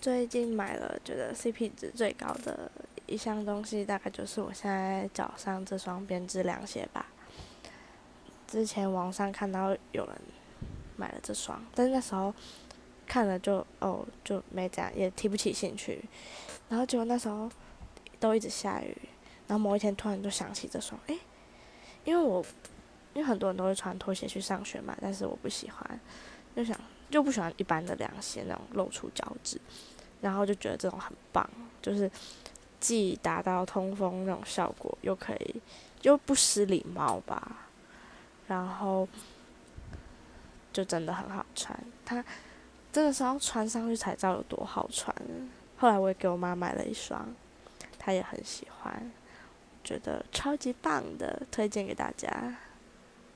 最近买了觉得 CP 值最高的一项东西，大概就是我现在脚上这双编织凉鞋吧。之前网上看到有人买了这双，但是那时候看了就哦就没怎样，也提不起兴趣。然后结果那时候都一直下雨，然后某一天突然就想起这双，诶，因为我因为很多人都会穿拖鞋去上学嘛，但是我不喜欢，就想就不喜欢一般的凉鞋那种露出脚趾，然后就觉得这种很棒，就是既达到通风那种效果，又可以又不失礼貌吧。然后就真的很好穿，它真的是要穿上去才知道有多好穿。后来我也给我妈买了一双，她也很喜欢，觉得超级棒的，推荐给大家。